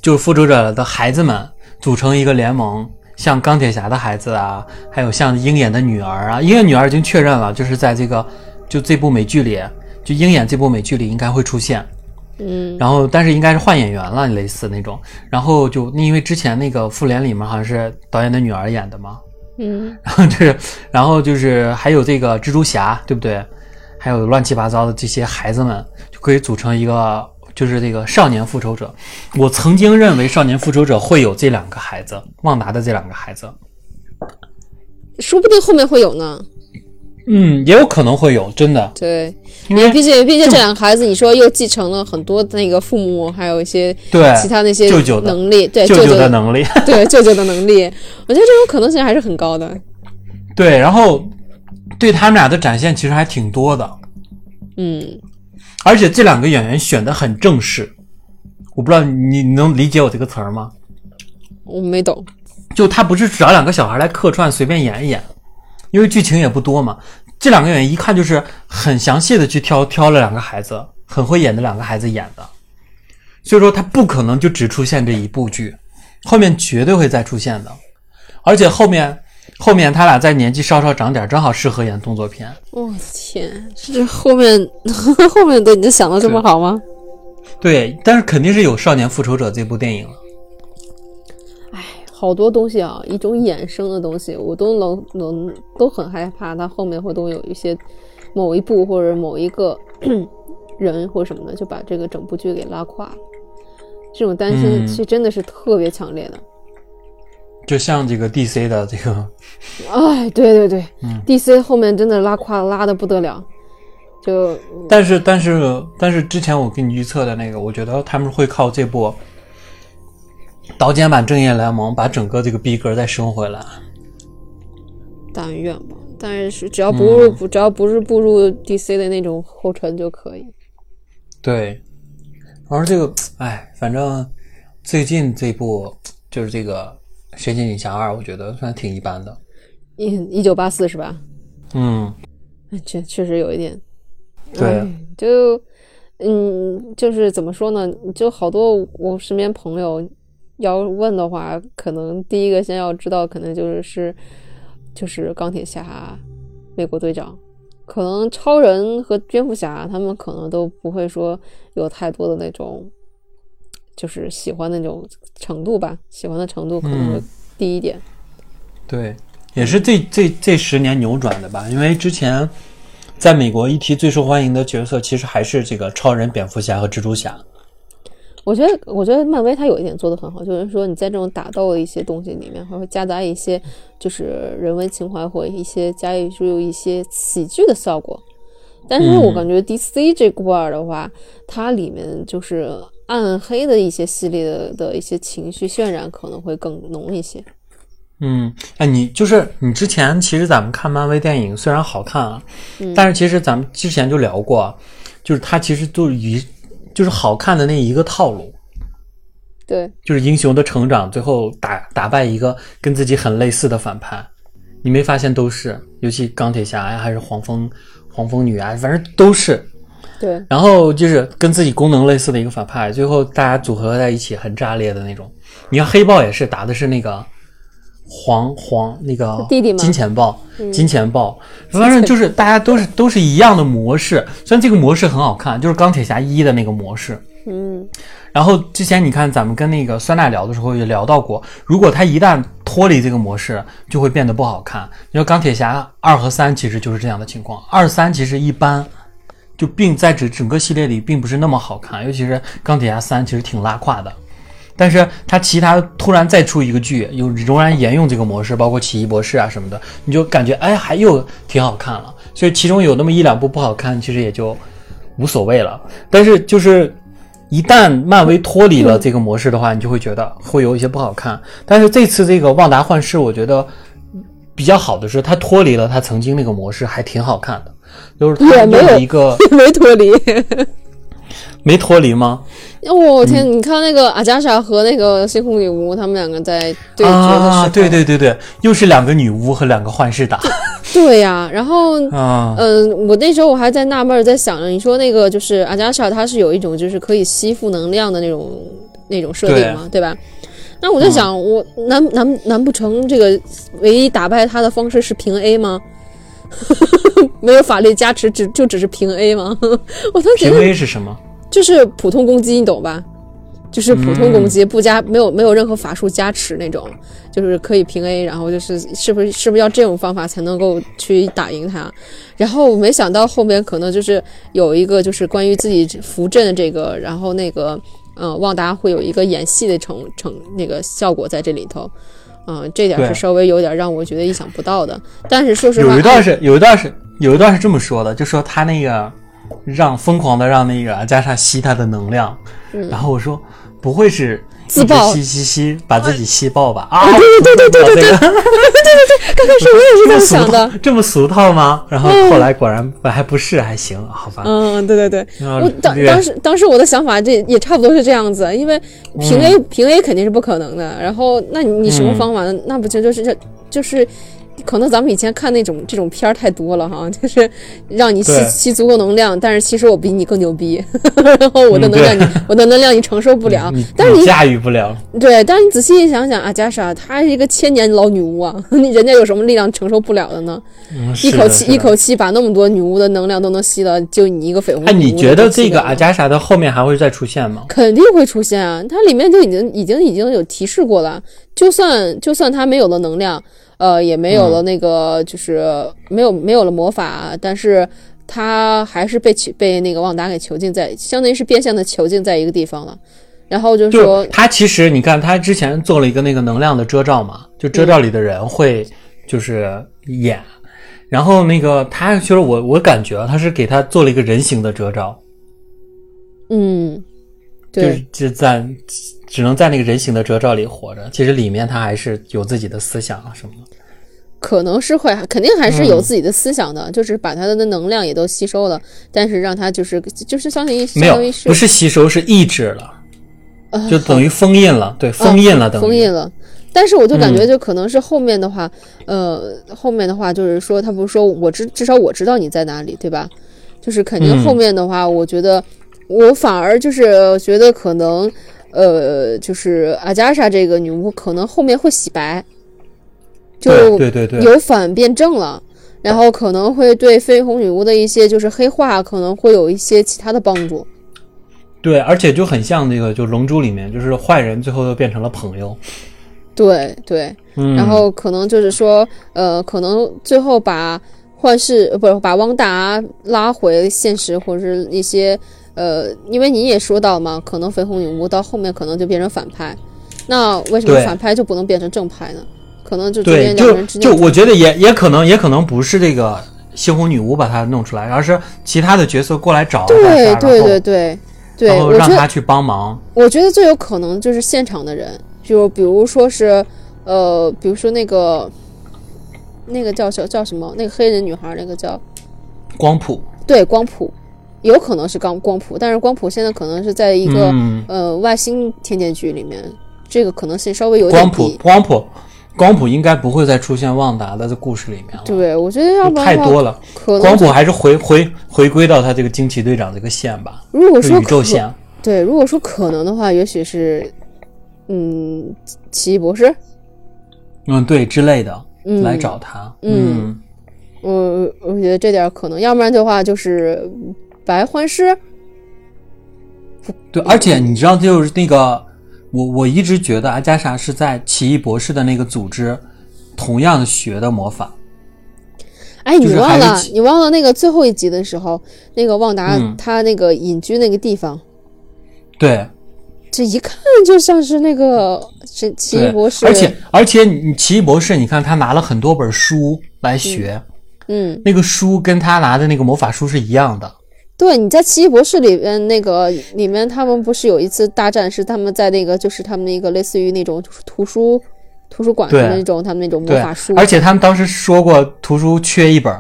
就是复仇者的孩子们组成一个联盟，像钢铁侠的孩子啊，还有像鹰眼的女儿啊，鹰眼女儿已经确认了，就是在这个就这部美剧里，就鹰眼这部美剧里应该会出现。嗯然后但是应该是换演员了，类似那种。然后就因为之前那个复联里面好像是导演的女儿演的嘛，嗯然后就是，然后就是还有这个蜘蛛侠，对不对？还有乱七八糟的这些孩子们，就可以组成一个，就是这个少年复仇者。我曾经认为少年复仇者会有这两个孩子，旺达的这两个孩子，说不定后面会有呢。嗯，也有可能会有，真的，对，因为毕竟毕竟这两个孩子，你说又继承了很多那个父母，还有一些对其他那些舅舅的能力，对舅舅的能力，对舅舅的能力，我觉得这种可能性还是很高的。对，然后对他们俩的展现其实还挺多的，嗯，而且这两个演员选的很正式，我不知道你你能理解我这个词儿吗？我没懂。就他不是找两个小孩来客串随便演一演，因为剧情也不多嘛。这两个演员一看就是很详细的去挑挑了两个孩子，很会演的两个孩子演的，所以说他不可能就只出现这一部剧，后面绝对会再出现的，而且后面后面他俩在年纪稍稍长点，正好适合演动作片。我的天，这后面 后面的你就想的这么好吗？对，但是肯定是有《少年复仇者》这部电影了。好多东西啊，一种衍生的东西，我都能能都很害怕，它后面会都有一些某一部或者某一个 人或什么的，就把这个整部剧给拉垮了。这种担心嗯其实真的是特别强烈的。就像这个 DC 的这个，哎，对对对、嗯 d c 后面真的拉垮拉的不得了，就但是但是但是之前我给你预测的那个，我觉得他们会靠这部导剪版《正义联盟》把整个这个逼格再升回来。但愿吧。但是只要不入、嗯只要不是步入 DC 的那种后尘就可以。对，然后这个，哎，反正最近这部就是这个《神奇女侠二》，我觉得算挺一般的。一一九八四是吧？嗯，哎确确实有一点。对哎就嗯，就是怎么说呢？就好多我身边朋友要问的话，可能第一个先要知道，可能就是是就是钢铁侠、美国队长，可能超人和蝙蝠侠他们可能都不会说有太多的那种，就是喜欢那种程度吧，喜欢的程度可能会嗯低一点。对，也是这这这十年扭转的吧，因为之前在美国一提最受欢迎的角色，其实还是这个超人、蝙蝠侠和蜘蛛侠。我觉得，我觉得漫威它有一点做得很好，就是说你在这种打斗的一些东西里面，还会夹杂一些就是人文情怀或一些加以就有一些喜剧的效果。但是我嗯感觉 DC 这块儿的话，它里面就是暗黑的一些系列的的一些情绪渲染可能会更浓一些。嗯，哎，你就是你之前其实咱们看漫威电影虽然好看啊，但是其实咱们之前就聊过，就是它其实都以就是好看的那一个套路，对，就是英雄的成长，最后打打败一个跟自己很类似的反派，你没发现都是，尤其钢铁侠呀，还是黄蜂黄蜂女啊，反正都是。对，然后就是跟自己功能类似的一个反派，最后大家组合在一起很炸裂的那种。你看黑豹也是打的是那个黄黄那个弟弟吗金钱豹，金钱豹，反正就是大家都是都是一样的模式。虽然这个模式很好看，就是钢铁侠一的那个模式。嗯，然后之前你看咱们跟那个酸奶聊的时候也聊到过，如果他一旦脱离这个模式，就会变得不好看。你说钢铁侠二和三其实就是这样的情况，二三其实一般，就并在整整个系列里并不是那么好看，尤其是钢铁侠三其实挺拉胯的。但是它其他突然再出一个剧，有仍然沿用这个模式，包括奇异博士啊什么的，你就感觉哎还又挺好看了。所以其中有那么一两部不好看，其实也就无所谓了。但是就是一旦漫威脱离了这个模式的话，你就会觉得会有一些不好看。但是这次这个旺达幻视，我觉得比较好的是它脱离了它曾经那个模式，还挺好看的。就是它也没有用一个没脱离。没脱离吗？我、天，你看那个阿加莎和那个星空女巫，他们两个在对决的时候，啊，对对对对，又是两个女巫和两个幻视打 对呀、然后 啊，嗯，我那时候我还在纳闷，在想着你说那个就是阿加莎，她是有一种就是可以吸附能量的那种那种设定嘛，对吧？那我在想，我难难难不成这个唯一打败她的方式是平 A 吗？没有法力加持，只就只是平 A 吗？我当时觉平 A 是什么？就是普通攻击，你懂吧？就是普通攻击，不加没有没有任何法术加持那种，就是可以平 A，然后就是是不是是不是要这种方法才能够去打赢他？然后没想到后面可能就是有一个就是关于自己扶阵的这个，然后那个呃旺达会有一个演戏的成成那个效果在这里头，嗯、这点是稍微有点让我觉得意想不到的。但是说实话，有一段是有一段是有一段是这么说的，就说他那个让疯狂的让那个阿加莎吸他的能量，然后我说不会是嗯自爆吸吸吸把自己吸爆吧？啊，对对对对对对对对对，刚开始我也是这么想的，这么俗套吗？然后后来果然还不是，还行，好吧。嗯，对对对。我当当时当时我的想法这也差不多是这样子，因为平 A、平 A 肯定是不可能的。然后那你你什么嗯方法呢？那不就就是这就是。可能咱们以前看那种这种片儿太多了哈，就是让你吸吸足够能量，但是其实我比你更牛逼，然后我的嗯能量你、对 我的能量你承受不了。你但是你驾驭不了，对，但是你仔细一想想，阿加莎她是一个千年老女巫啊，你人家有什么力量承受不了的呢？嗯，一口气一。口气把那么多女巫的能量都能吸了，就你一个绯红女巫哎，的你觉得这个阿加莎的后面还会再出现吗？肯定会出现啊，它里面就已经已经已经有提示过了。就算就算它没有了能量，呃，也没有了那个、就是没有没有了魔法，但是他还是被囚被那个旺达给囚禁在，相当于是变相的囚禁在一个地方了。然后就就说，他其实你看，他之前做了一个那个能量的遮罩嘛，就遮罩里的人会就是演，然后那个他就是我我感觉啊他是给他做了一个人形的遮罩，嗯，就是对，就在只能在那个人形的遮罩里活着，其实里面他还是有自己的思想啊什么的。可能是会，肯定还是嗯有自己的思想的，就是把他的能量也都吸收了，但是让他就是就是相当于相没有当于，是不是吸收，是抑制了，呃就等于封印了，对，封印了，啊等于封印了。但是我就感觉，嗯就可能是后面的话，呃，后面的话就是说，他不是说我知至少我知道你在哪里，对吧？就是肯定嗯后面的话，我觉得我反而就是觉得可能，呃，就是阿加莎这个女巫可能后面会洗白，就对对对对，有反变正了。然后可能会对绯红女巫的一些就是黑化，可能会有一些其他的帮助。对，而且就很像那个就《龙珠》里面，就是坏人最后又变成了朋友，对对，嗯，然后可能就是说，呃，可能最后把幻视呃不是把汪达拉回现实，或者是一些呃，因为你也说到嘛，可能绯红女巫到后面可能就变成反派，那为什么反派就不能变成正派呢？可能就中对，就就我觉得也也可能也可能不是这个猩红女巫把她弄出来，而是其他的角色过来找对对对对对，然后让他去帮忙。我觉得最有可能就是现场的人，就比如说是呃，比如说那个那个叫叫叫什么？那个黑人女孩，那个叫。光谱，对，光谱有可能是光光谱，但是光谱现在可能是在一个、嗯，呃外星天剑局里面，这个可能性稍微有点光谱低。光谱光谱应该不会再出现旺达的这故事里面了，对，我觉得要不然太多了。光谱还是回回回归到他这个惊奇队长这个线吧，如果说可宇宙线。对，如果说可能的话，也许是嗯，奇异博士，嗯，对之类的，嗯，来找他。嗯我我觉得这点可能，要不然的话就是白幻师，对，而且你知道，就是那个，我我一直觉得阿加莎是在奇异博士的那个组织同样学的魔法。哎，你忘了，你忘了那个最后一集的时候，那个旺达、嗯他那个隐居那个地方，对这一看就像是那个是奇异博士，而且而且你奇异博士，你看他拿了很多本书来学，嗯，那个书跟他拿的那个魔法书是一样的。对，你在奇异博士里边那个里面，他们不是有一次大战是他们在那个就是他们那个类似于那种就是图书图书馆的那种他们那种魔法书，，而且他们当时说过图书缺一本，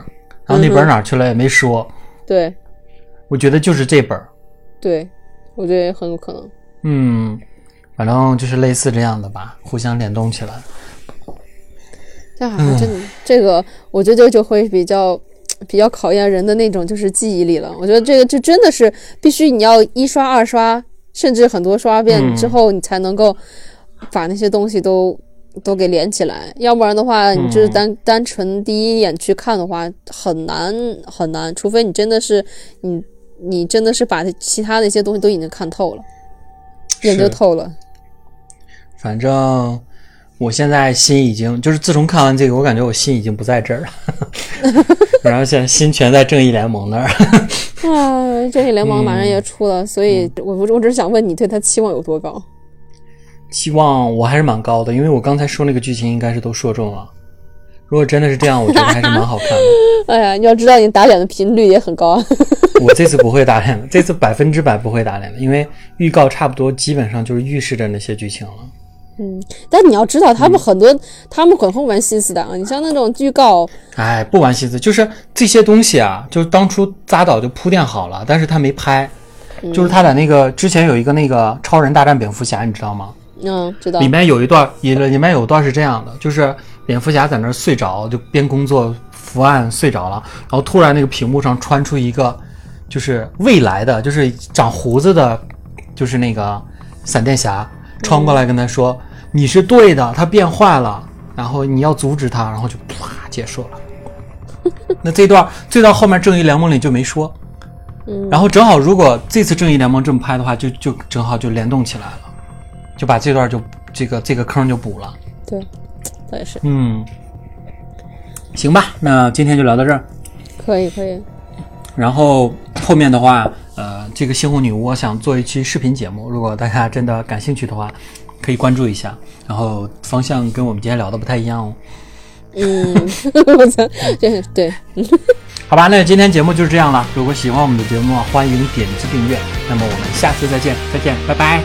然后那本哪儿去了也没说。对我觉得就是这本，对，我觉得很有可能。嗯，反正就是类似这样的吧，互相联动起来。这好嗯像真的，这个我觉得就会比较比较考验人的那种就是记忆力了。我觉得这个就真的是必须你要一刷二刷，甚至很多刷遍嗯之后，你才能够把那些东西都都给连起来。要不然的话，你就是嗯单、单纯第一眼去看的话，很难很难，除非你真的是你你真的是把其他的一些东西都已经看透了，研究透了。反正我现在心已经就是自从看完这个，我感觉我心已经不在这儿了，然后现在心全在正义联盟那儿。啊，正义联盟马上嗯也出了，所以我我我只是想问你对他期望有多高？期望我还是蛮高的，因为我刚才说那个剧情应该是都说中了。如果真的是这样，我觉得还是蛮好看的。哎呀，你要知道你打脸的频率也很高啊。我这次不会打脸了，这次百分之百不会打脸了，因为预告差不多基本上就是预示着那些剧情了。嗯，但你要知道，嗯他们很多，他们很会玩心思的啊。你像那种预告，哎，不玩心思，就是这些东西啊，就是当初扎导就铺垫好了，但是他没拍。就是他在那个之前有一个那个超人大战蝙蝠侠，你知道吗？嗯，知道里，面有一段，里里面有一段是这样的，就是蝙蝠侠在那儿睡着，就边工作伏案睡着了，然后突然那个屏幕上穿出一个，就是未来的，就是长胡子的，就是那个闪电侠穿过来跟他说：“你是对的，他变坏了，然后你要阻止他。”然后就啪结束了。那这段最到后面正义联盟里就没说，嗯然后正好如果这次正义联盟这么拍的话，就就正好就联动起来了，就把这段就这个这个坑就补了。对，倒也是嗯，行吧，那今天就聊到这儿。可以可以。然后后面的话，呃，这个猩红女巫我想做一期视频节目，如果大家真的感兴趣的话，可以关注一下。然后方向跟我们今天聊的不太一样哦。嗯，我操，对对，好吧，那今天节目就是这样了。如果喜欢我们的节目，欢迎点击订阅。那么我们下次再见，再见，拜拜。